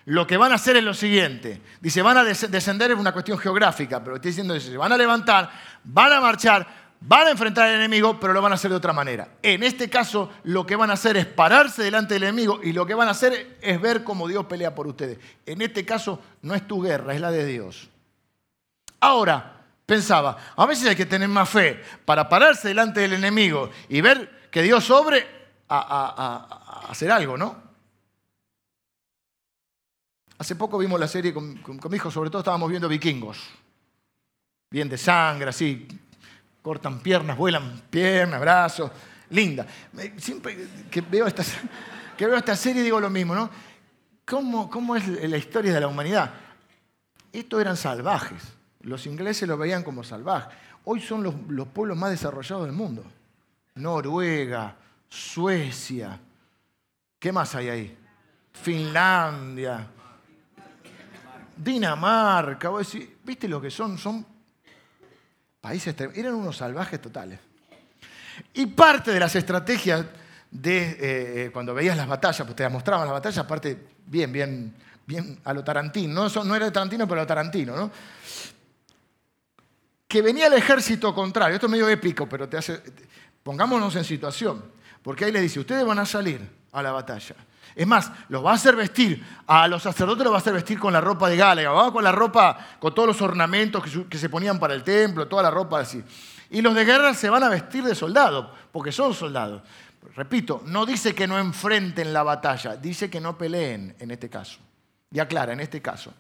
lo que van a hacer es lo siguiente. Dice, van a descender es una cuestión geográfica, pero estoy diciendo, se van a levantar, van a marchar, van a enfrentar al enemigo, pero lo van a hacer de otra manera. En este caso, lo que van a hacer es pararse delante del enemigo y lo que van a hacer es ver cómo Dios pelea por ustedes. En este caso, no es tu guerra, es la de Dios. Ahora, pensaba, a veces hay que tener más fe para pararse delante del enemigo y ver que Dios sobre a, hacer algo, ¿no? Hace poco vimos la serie con, mi hijo, sobre todo estábamos viendo vikingos. Bien de sangre, así, cortan piernas, vuelan piernas, brazos, linda. Siempre que veo esta, que veo esta serie digo lo mismo, ¿no? ¿Cómo, ¿Cómo es la historia de la humanidad? Estos eran salvajes. Los ingleses lo veían como salvajes. Hoy son los, los pueblos más desarrollados del mundo. Noruega, Suecia. ¿Qué más hay ahí? Finlandia. Dinamarca. ¿Viste lo que son? Son países. Eran unos salvajes totales. Y parte de las estrategias de eh, eh, cuando veías las batallas, pues te mostraban las batallas, aparte, bien, bien, bien a lo Tarantino. No, no era de Tarantino, pero a lo Tarantino, ¿no? Que venía el ejército contrario. Esto es medio épico, pero te hace. Pongámonos en situación. Porque ahí le dice, ustedes van a salir a la batalla. Es más, los va a hacer vestir, a los sacerdotes los va a hacer vestir con la ropa de Gálaga, con la ropa, con todos los ornamentos que se ponían para el templo, toda la ropa así. Y los de guerra se van a vestir de soldados, porque son soldados. Repito, no dice que no enfrenten la batalla, dice que no peleen en este caso. Y aclara, en este caso.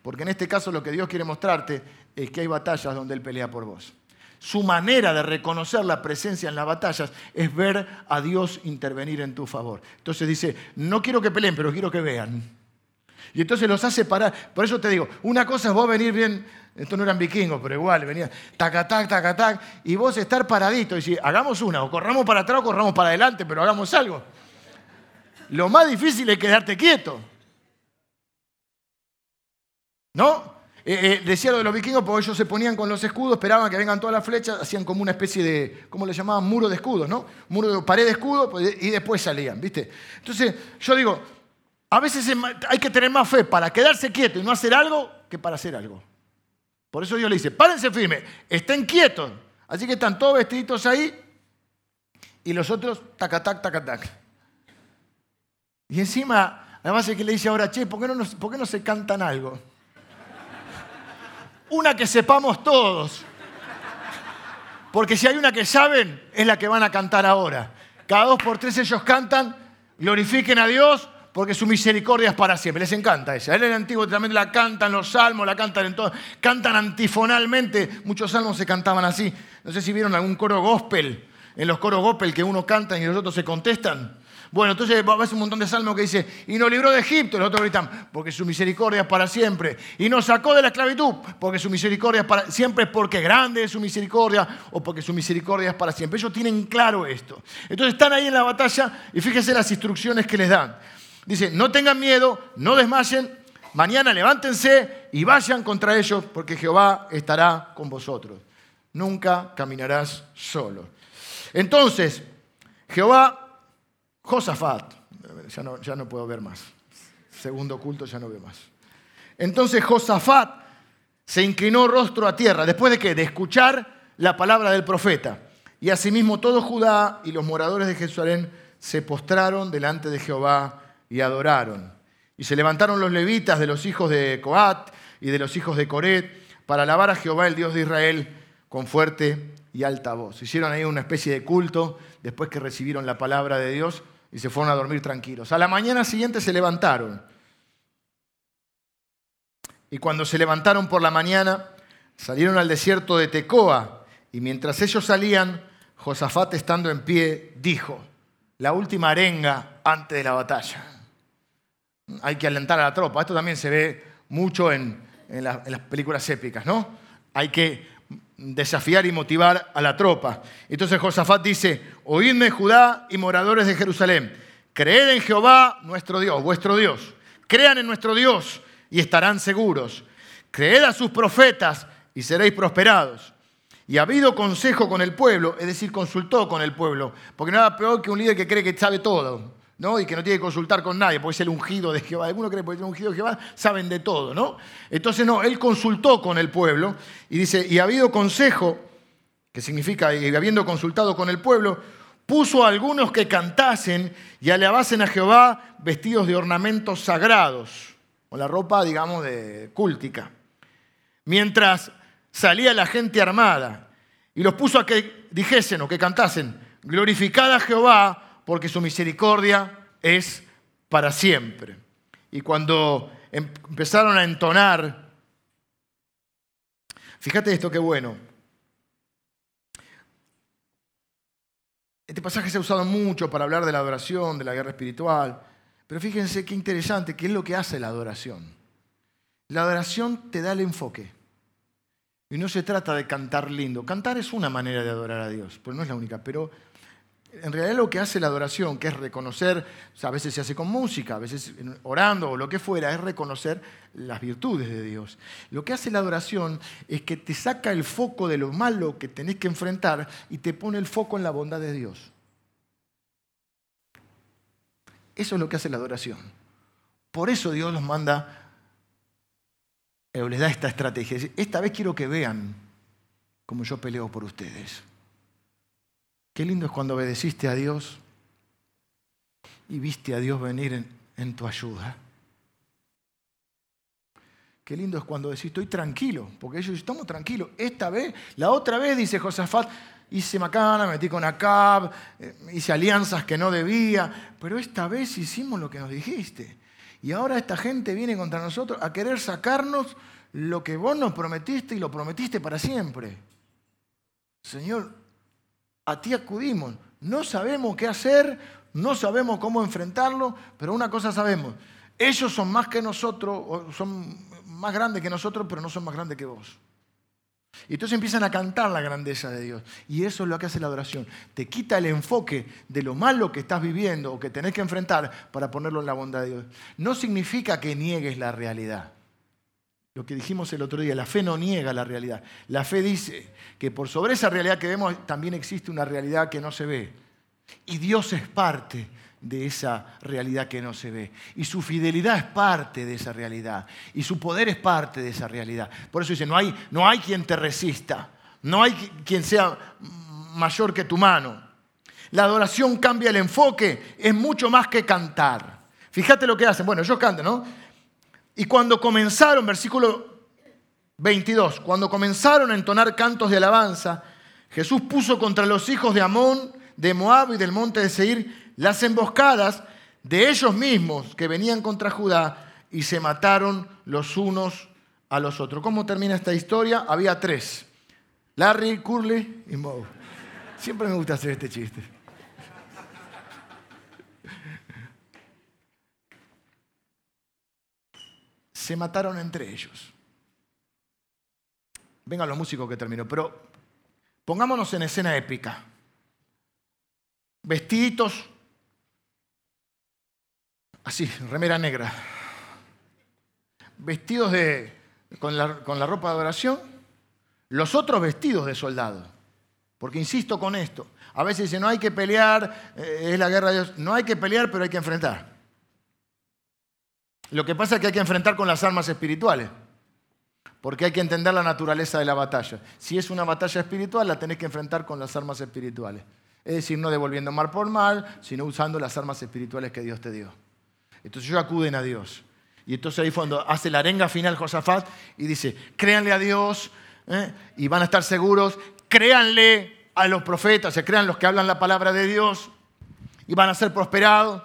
Porque en este caso lo que Dios quiere mostrarte es que hay batallas donde Él pelea por vos. Su manera de reconocer la presencia en las batallas es ver a Dios intervenir en tu favor. Entonces dice, no quiero que peleen, pero quiero que vean. Y entonces los hace parar. Por eso te digo, una cosa es vos venir bien, esto no eran vikingos, pero igual, venía tacatac, tacatac, y vos estar paradito y decir, hagamos una, o corramos para atrás o corramos para adelante, pero hagamos algo. Lo más difícil es quedarte quieto. ¿No? Eh, eh, decía lo de los vikingos porque ellos se ponían con los escudos, esperaban que vengan todas las flechas, hacían como una especie de, ¿cómo le llamaban? Muro de escudos, ¿no? Muro de pared de escudo pues, y después salían, ¿viste? Entonces, yo digo, a veces hay que tener más fe para quedarse quieto y no hacer algo que para hacer algo. Por eso Dios le dice, párense firmes, estén quietos. Así que están todos vestiditos ahí y los otros tacatac, tacatac. Y encima, además es que le dice ahora, che, ¿por qué no, ¿por qué no se cantan algo? Una que sepamos todos. Porque si hay una que saben, es la que van a cantar ahora. Cada dos por tres ellos cantan, glorifiquen a Dios, porque su misericordia es para siempre. Les encanta esa. En el Antiguo Testamento la cantan los salmos, la cantan en todo. Cantan antifonalmente. Muchos salmos se cantaban así. No sé si vieron algún coro gospel. En los coros gospel que uno canta y los otros se contestan. Bueno, entonces a un montón de salmos que dice, y nos libró de Egipto, los otros gritan, porque su misericordia es para siempre. Y nos sacó de la esclavitud, porque su misericordia es para siempre, porque grande es su misericordia, o porque su misericordia es para siempre. Ellos tienen claro esto. Entonces están ahí en la batalla y fíjense las instrucciones que les dan. Dice, no tengan miedo, no desmayen, mañana levántense y vayan contra ellos, porque Jehová estará con vosotros. Nunca caminarás solo. Entonces, Jehová Josafat, ya no, ya no puedo ver más. Segundo culto ya no veo más. Entonces Josafat se inclinó rostro a tierra, después de qué? De escuchar la palabra del profeta. Y asimismo todo Judá y los moradores de Jerusalén se postraron delante de Jehová y adoraron. Y se levantaron los levitas de los hijos de Coat y de los hijos de Coret para alabar a Jehová, el Dios de Israel, con fuerte y alta voz. Hicieron ahí una especie de culto después que recibieron la palabra de Dios y se fueron a dormir tranquilos. A la mañana siguiente se levantaron. Y cuando se levantaron por la mañana, salieron al desierto de Tecoa. Y mientras ellos salían, Josafat, estando en pie, dijo, la última arenga antes de la batalla. Hay que alentar a la tropa. Esto también se ve mucho en, en las películas épicas, ¿no? Hay que desafiar y motivar a la tropa. Entonces Josafat dice, oídme Judá y moradores de Jerusalén, creed en Jehová nuestro Dios, vuestro Dios, crean en nuestro Dios y estarán seguros, creed a sus profetas y seréis prosperados. Y ha habido consejo con el pueblo, es decir, consultó con el pueblo, porque nada peor que un líder que cree que sabe todo. ¿No? Y que no tiene que consultar con nadie, porque es el ungido de Jehová. Algunos creen que es el ungido de Jehová, saben de todo, ¿no? Entonces, no, él consultó con el pueblo y dice, y ha habido consejo, que significa, y habiendo consultado con el pueblo, puso a algunos que cantasen y alabasen a Jehová vestidos de ornamentos sagrados, con la ropa, digamos, de cúltica. Mientras salía la gente armada y los puso a que dijesen o que cantasen, glorificad a Jehová, porque su misericordia es para siempre. Y cuando em, empezaron a entonar, fíjate esto qué bueno. Este pasaje se ha usado mucho para hablar de la adoración, de la guerra espiritual, pero fíjense qué interesante, qué es lo que hace la adoración. La adoración te da el enfoque. Y no se trata de cantar lindo. Cantar es una manera de adorar a Dios, pero no es la única. Pero en realidad lo que hace la adoración, que es reconocer, a veces se hace con música, a veces orando o lo que fuera, es reconocer las virtudes de Dios. Lo que hace la adoración es que te saca el foco de lo malo que tenés que enfrentar y te pone el foco en la bondad de Dios. Eso es lo que hace la adoración. Por eso Dios los manda, o les da esta estrategia. Esta vez quiero que vean cómo yo peleo por ustedes. Qué lindo es cuando obedeciste a Dios y viste a Dios venir en, tu ayuda. Qué lindo es cuando decís, estoy tranquilo, porque ellos estamos tranquilos. Esta vez, la otra vez, dice Josafat, hice macana, metí con Acab, eh, hice alianzas que no debía, pero esta vez hicimos lo que nos dijiste. Y ahora esta gente viene contra nosotros a querer sacarnos lo que vos nos prometiste y lo prometiste para siempre. Señor, a ti acudimos. No sabemos qué hacer, no sabemos cómo enfrentarlo, pero una cosa sabemos, ellos son más que nosotros, son más grandes que nosotros, pero no son más grandes que vos. Y entonces empiezan a cantar la grandeza de Dios. Y eso es lo que hace la adoración. Te quita el enfoque de lo malo que estás viviendo o que tenés que enfrentar para ponerlo en la bondad de Dios. No significa que niegues la realidad. Lo que dijimos el otro día, la fe no niega la realidad. La fe dice que por sobre esa realidad que vemos también existe una realidad que no se ve. Y Dios es parte de esa realidad que no se ve. Y su fidelidad es parte de esa realidad. Y su poder es parte de esa realidad. Por eso dice, no hay, no hay quien te resista. No hay quien sea mayor que tu mano. La adoración cambia el enfoque. Es mucho más que cantar. Fíjate lo que hacen. Bueno, ellos cantan, ¿no? Y cuando comenzaron, versículo 22, cuando comenzaron a entonar cantos de alabanza, Jesús puso contra los hijos de Amón, de Moab y del monte de Seir las emboscadas de ellos mismos que venían contra Judá y se mataron los unos a los otros. ¿Cómo termina esta historia? Había tres. Larry, Curly y Moe. Siempre me gusta hacer este chiste. Se mataron entre ellos. Vengan los músicos que terminó, pero pongámonos en escena épica. Vestiditos, así, remera negra, vestidos de, con, la, con la ropa de adoración, los otros vestidos de soldado. Porque insisto con esto, a veces dicen, no hay que pelear, eh, es la guerra de Dios. No hay que pelear, pero hay que enfrentar. Lo que pasa es que hay que enfrentar con las armas espirituales, porque hay que entender la naturaleza de la batalla. Si es una batalla espiritual, la tenés que enfrentar con las armas espirituales. Es decir, no devolviendo mal por mal, sino usando las armas espirituales que Dios te dio. Entonces ellos acuden a Dios. Y entonces ahí cuando hace la arenga final Josafat y dice, créanle a Dios ¿eh? y van a estar seguros, créanle a los profetas, se crean los que hablan la palabra de Dios y van a ser prosperados.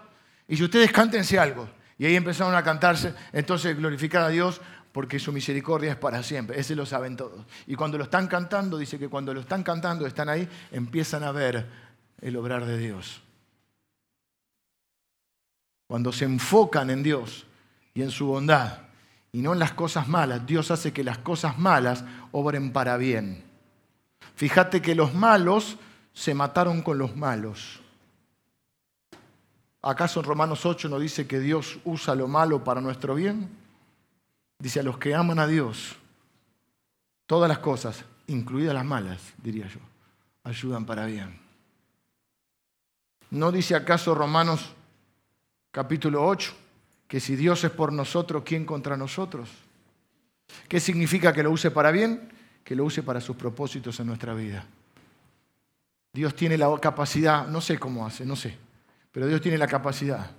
Y si ustedes cántense algo, y ahí empezaron a cantarse, entonces glorificar a Dios porque su misericordia es para siempre. Ese lo saben todos. Y cuando lo están cantando, dice que cuando lo están cantando, están ahí, empiezan a ver el obrar de Dios. Cuando se enfocan en Dios y en su bondad y no en las cosas malas, Dios hace que las cosas malas obren para bien. Fíjate que los malos se mataron con los malos. ¿Acaso en Romanos 8 no dice que Dios usa lo malo para nuestro bien? Dice a los que aman a Dios, todas las cosas, incluidas las malas, diría yo, ayudan para bien. ¿No dice acaso Romanos capítulo 8, que si Dios es por nosotros, ¿quién contra nosotros? ¿Qué significa que lo use para bien? Que lo use para sus propósitos en nuestra vida. Dios tiene la capacidad, no sé cómo hace, no sé, pero Dios tiene la capacidad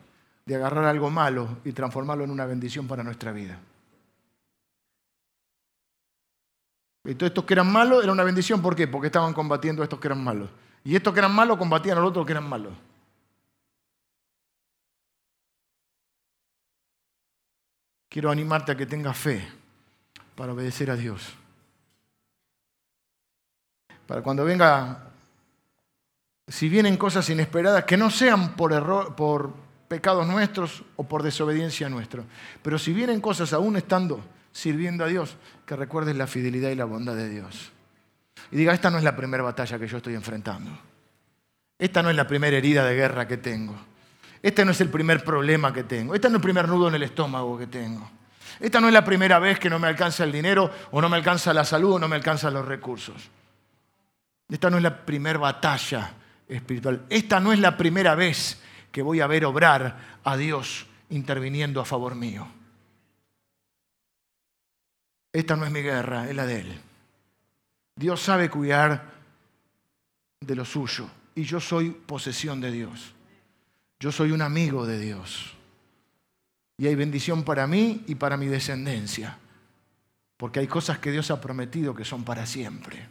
de agarrar algo malo y transformarlo en una bendición para nuestra vida. Y todos estos que eran malos era una bendición, ¿por qué? Porque estaban combatiendo a estos que eran malos. Y estos que eran malos combatían a los otros que eran malos. Quiero animarte a que tengas fe para obedecer a Dios. Para cuando venga, si vienen cosas inesperadas, que no sean por, error, por pecados nuestros o por desobediencia nuestra, pero si vienen cosas aún estando sirviendo a Dios, que recuerdes la fidelidad y la bondad de Dios. Y diga, esta no es la primera batalla que yo estoy enfrentando. Esta no es la primera herida de guerra que tengo. Este no es el primer problema que tengo. Este no es el primer nudo en el estómago que tengo. Esta no es la primera vez que no me alcanza el dinero o no me alcanza la salud o no me alcanzan los recursos. Esta no es la primera batalla espiritual. Esta no es la primera vez que voy a ver obrar a Dios interviniendo a favor mío. Esta no es mi guerra, es la de Él. Dios sabe cuidar de lo suyo y yo soy posesión de Dios. Yo soy un amigo de Dios. Y hay bendición para mí y para mi descendencia. Porque hay cosas que Dios ha prometido que son para siempre.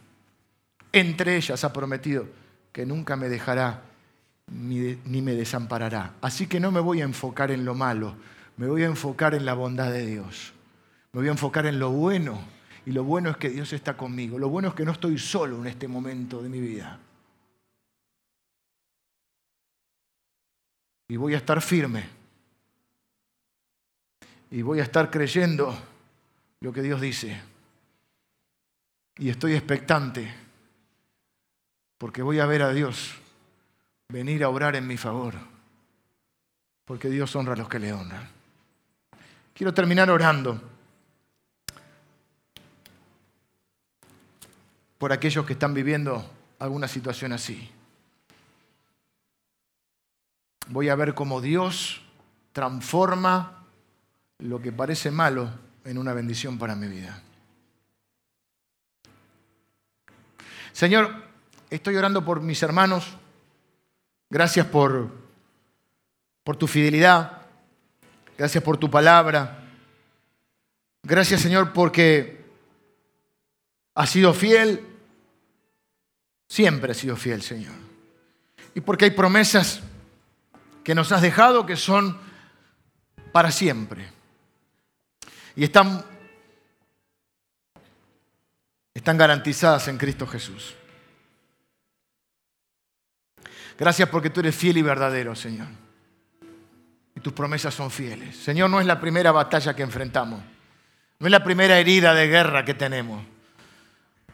Entre ellas ha prometido que nunca me dejará ni me desamparará. Así que no me voy a enfocar en lo malo, me voy a enfocar en la bondad de Dios. Me voy a enfocar en lo bueno. Y lo bueno es que Dios está conmigo. Lo bueno es que no estoy solo en este momento de mi vida. Y voy a estar firme. Y voy a estar creyendo lo que Dios dice. Y estoy expectante. Porque voy a ver a Dios venir a orar en mi favor. Porque Dios honra a los que le honran. Quiero terminar orando. por aquellos que están viviendo alguna situación así. Voy a ver cómo Dios transforma lo que parece malo en una bendición para mi vida. Señor, estoy orando por mis hermanos. Gracias por, por tu fidelidad. Gracias por tu palabra. Gracias, Señor, porque has sido fiel Siempre ha sido fiel, Señor. Y porque hay promesas que nos has dejado que son para siempre. Y están, están garantizadas en Cristo Jesús. Gracias porque tú eres fiel y verdadero, Señor. Y tus promesas son fieles. Señor, no es la primera batalla que enfrentamos. No es la primera herida de guerra que tenemos.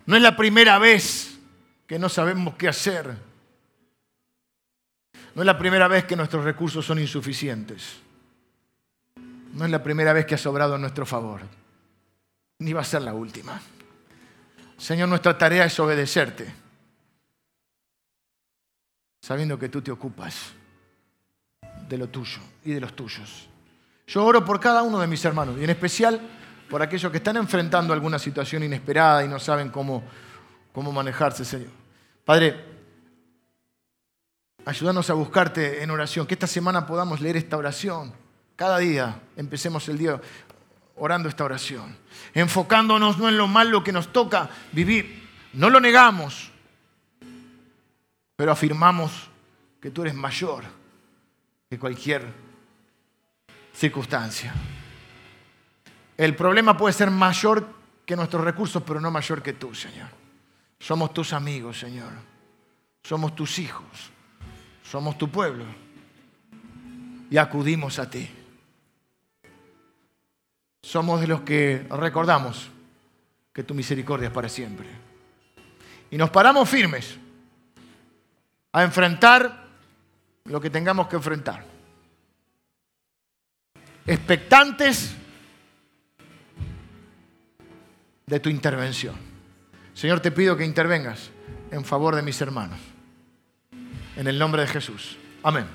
No es la primera vez que no sabemos qué hacer. No es la primera vez que nuestros recursos son insuficientes. No es la primera vez que ha sobrado en nuestro favor. Ni va a ser la última. Señor, nuestra tarea es obedecerte, sabiendo que tú te ocupas de lo tuyo y de los tuyos. Yo oro por cada uno de mis hermanos y en especial por aquellos que están enfrentando alguna situación inesperada y no saben cómo, cómo manejarse, Señor. Padre, ayúdanos a buscarte en oración, que esta semana podamos leer esta oración. Cada día empecemos el día orando esta oración, enfocándonos no en lo malo que nos toca vivir, no lo negamos, pero afirmamos que tú eres mayor que cualquier circunstancia. El problema puede ser mayor que nuestros recursos, pero no mayor que tú, Señor. Somos tus amigos, Señor. Somos tus hijos. Somos tu pueblo. Y acudimos a ti. Somos de los que recordamos que tu misericordia es para siempre. Y nos paramos firmes a enfrentar lo que tengamos que enfrentar. Expectantes de tu intervención. Señor, te pido que intervengas en favor de mis hermanos. En el nombre de Jesús. Amén.